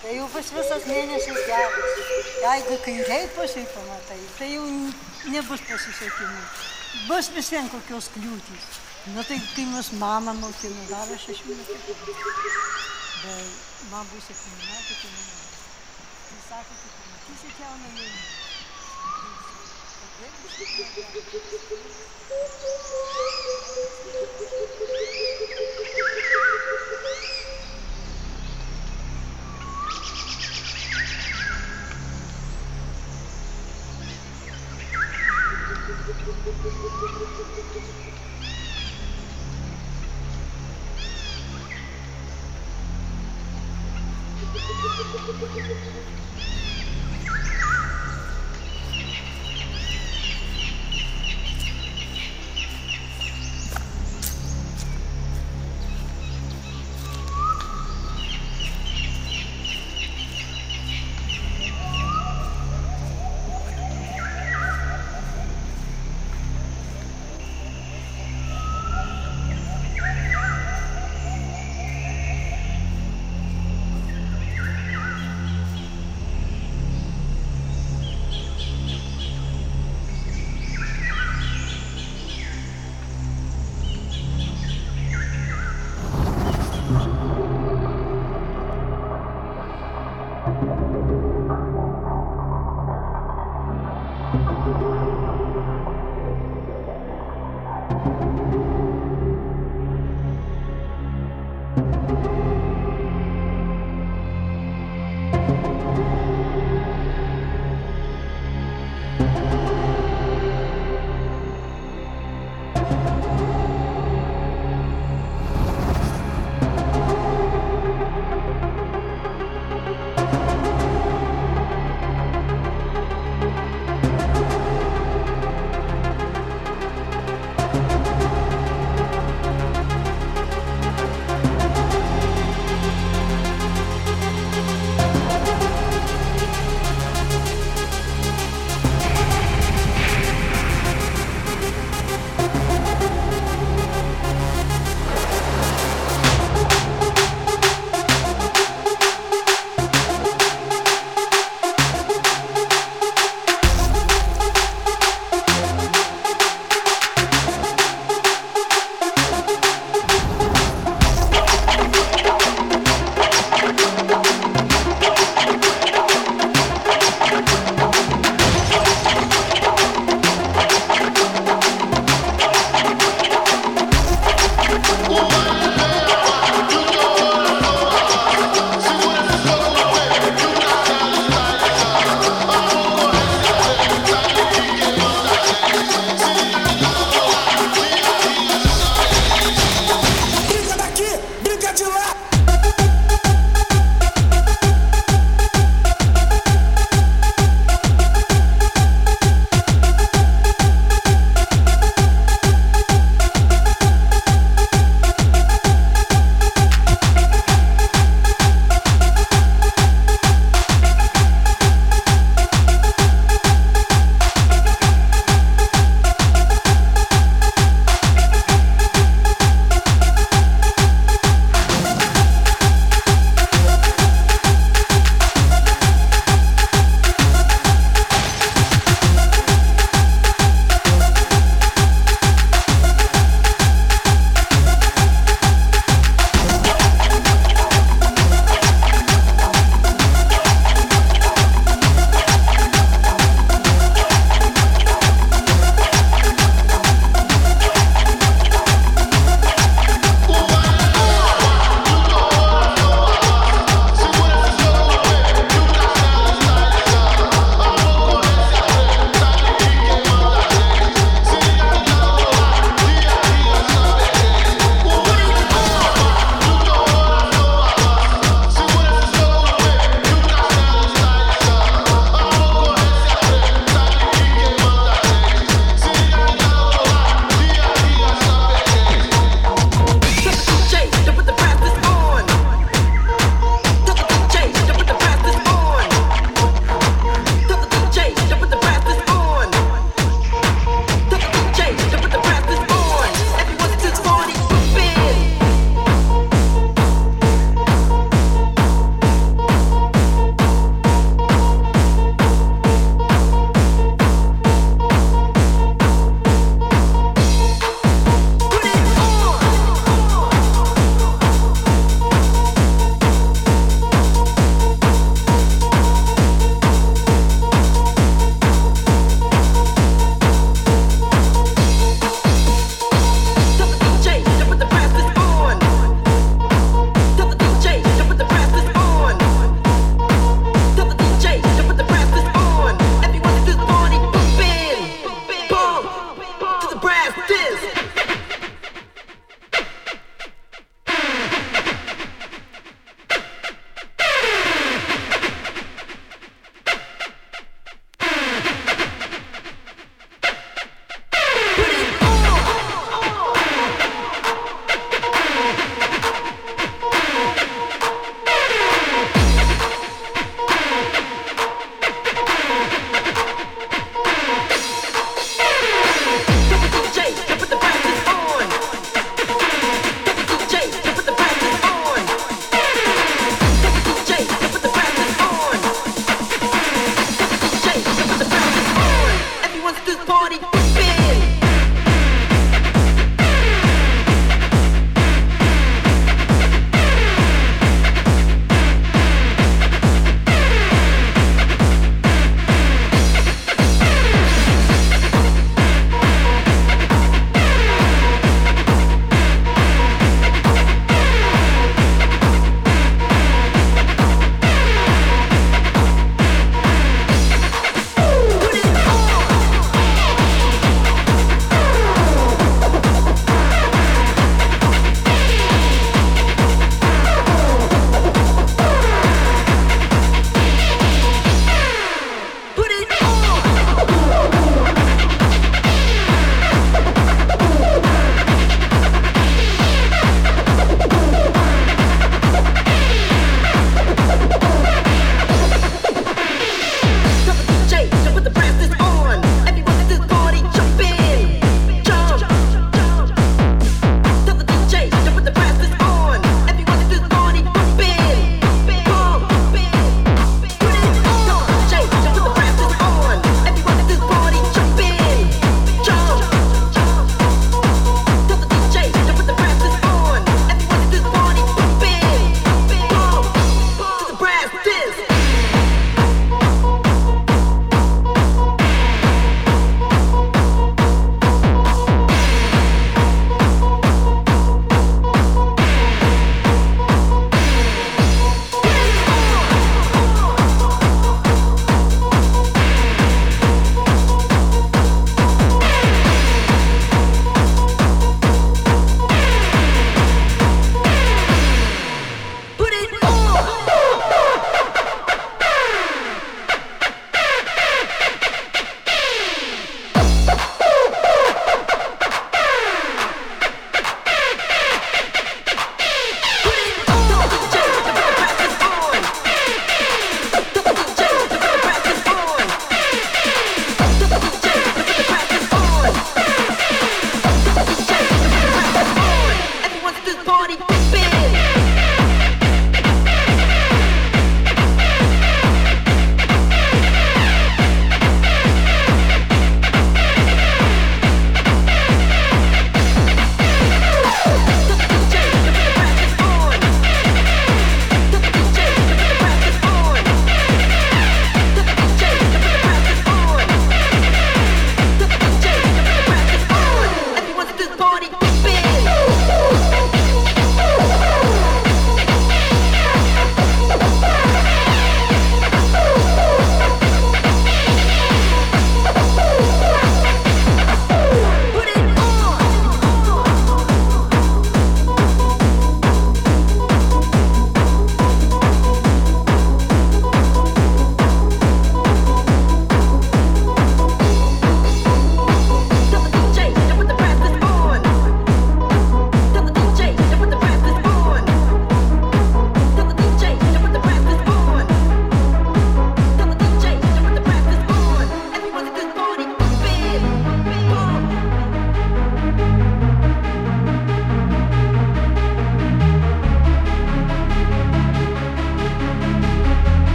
Tai jau bus visas mėnesis geras. Jeigu kairiai pusiai pamatai, tai jau nebus pasisekimų. Bus vis vien kokios kliūtys. Nu tai kai mus mama mokino, dar aš šešių metų. Bet man bus septynių metų, tai man bus. Jis sako, kad pamatysit jauną jaunimą.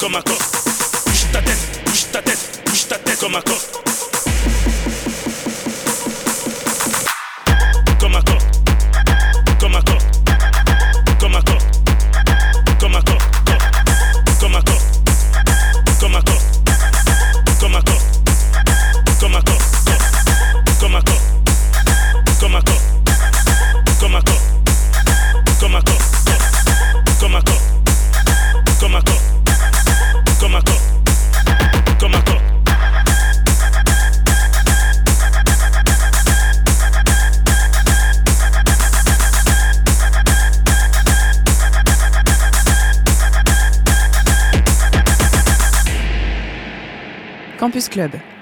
comme un coq. Bouge ta tête, bouge ta tête, bouge ta tête comme un coq.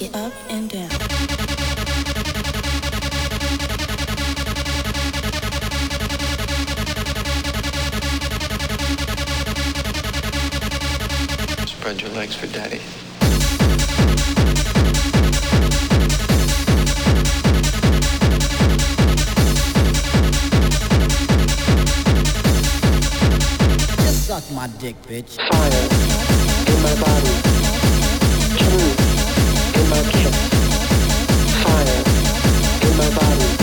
Up and down. spread your legs for daddy. Suck my dick, bitch. Fire in my body. In. Fire in my body.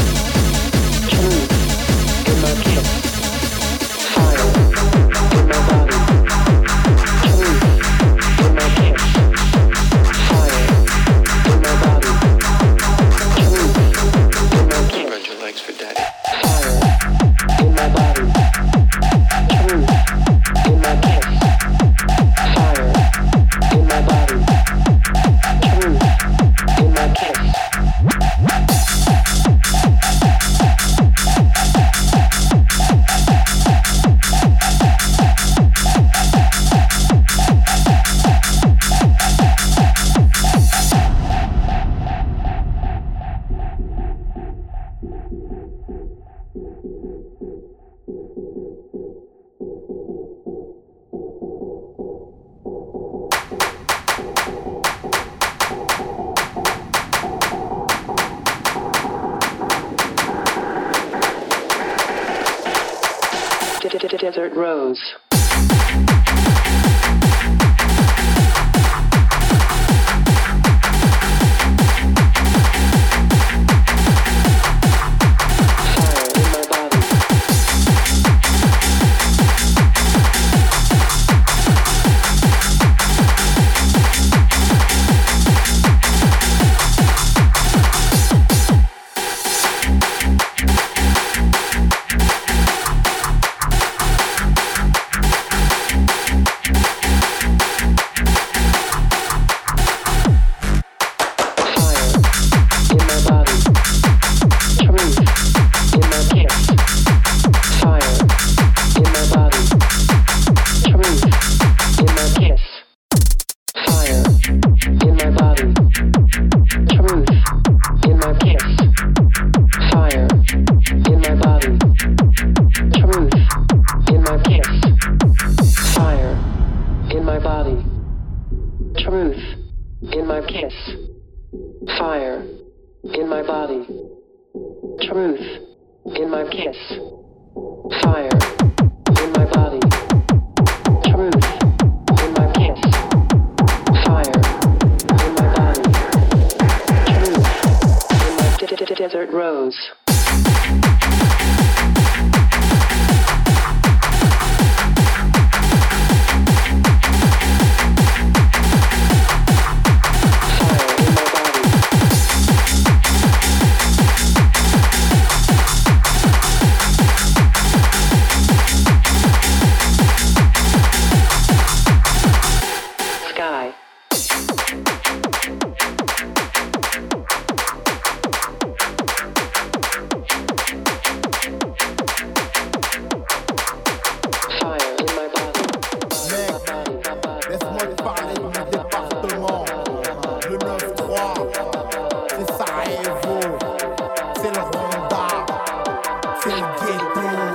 C'est le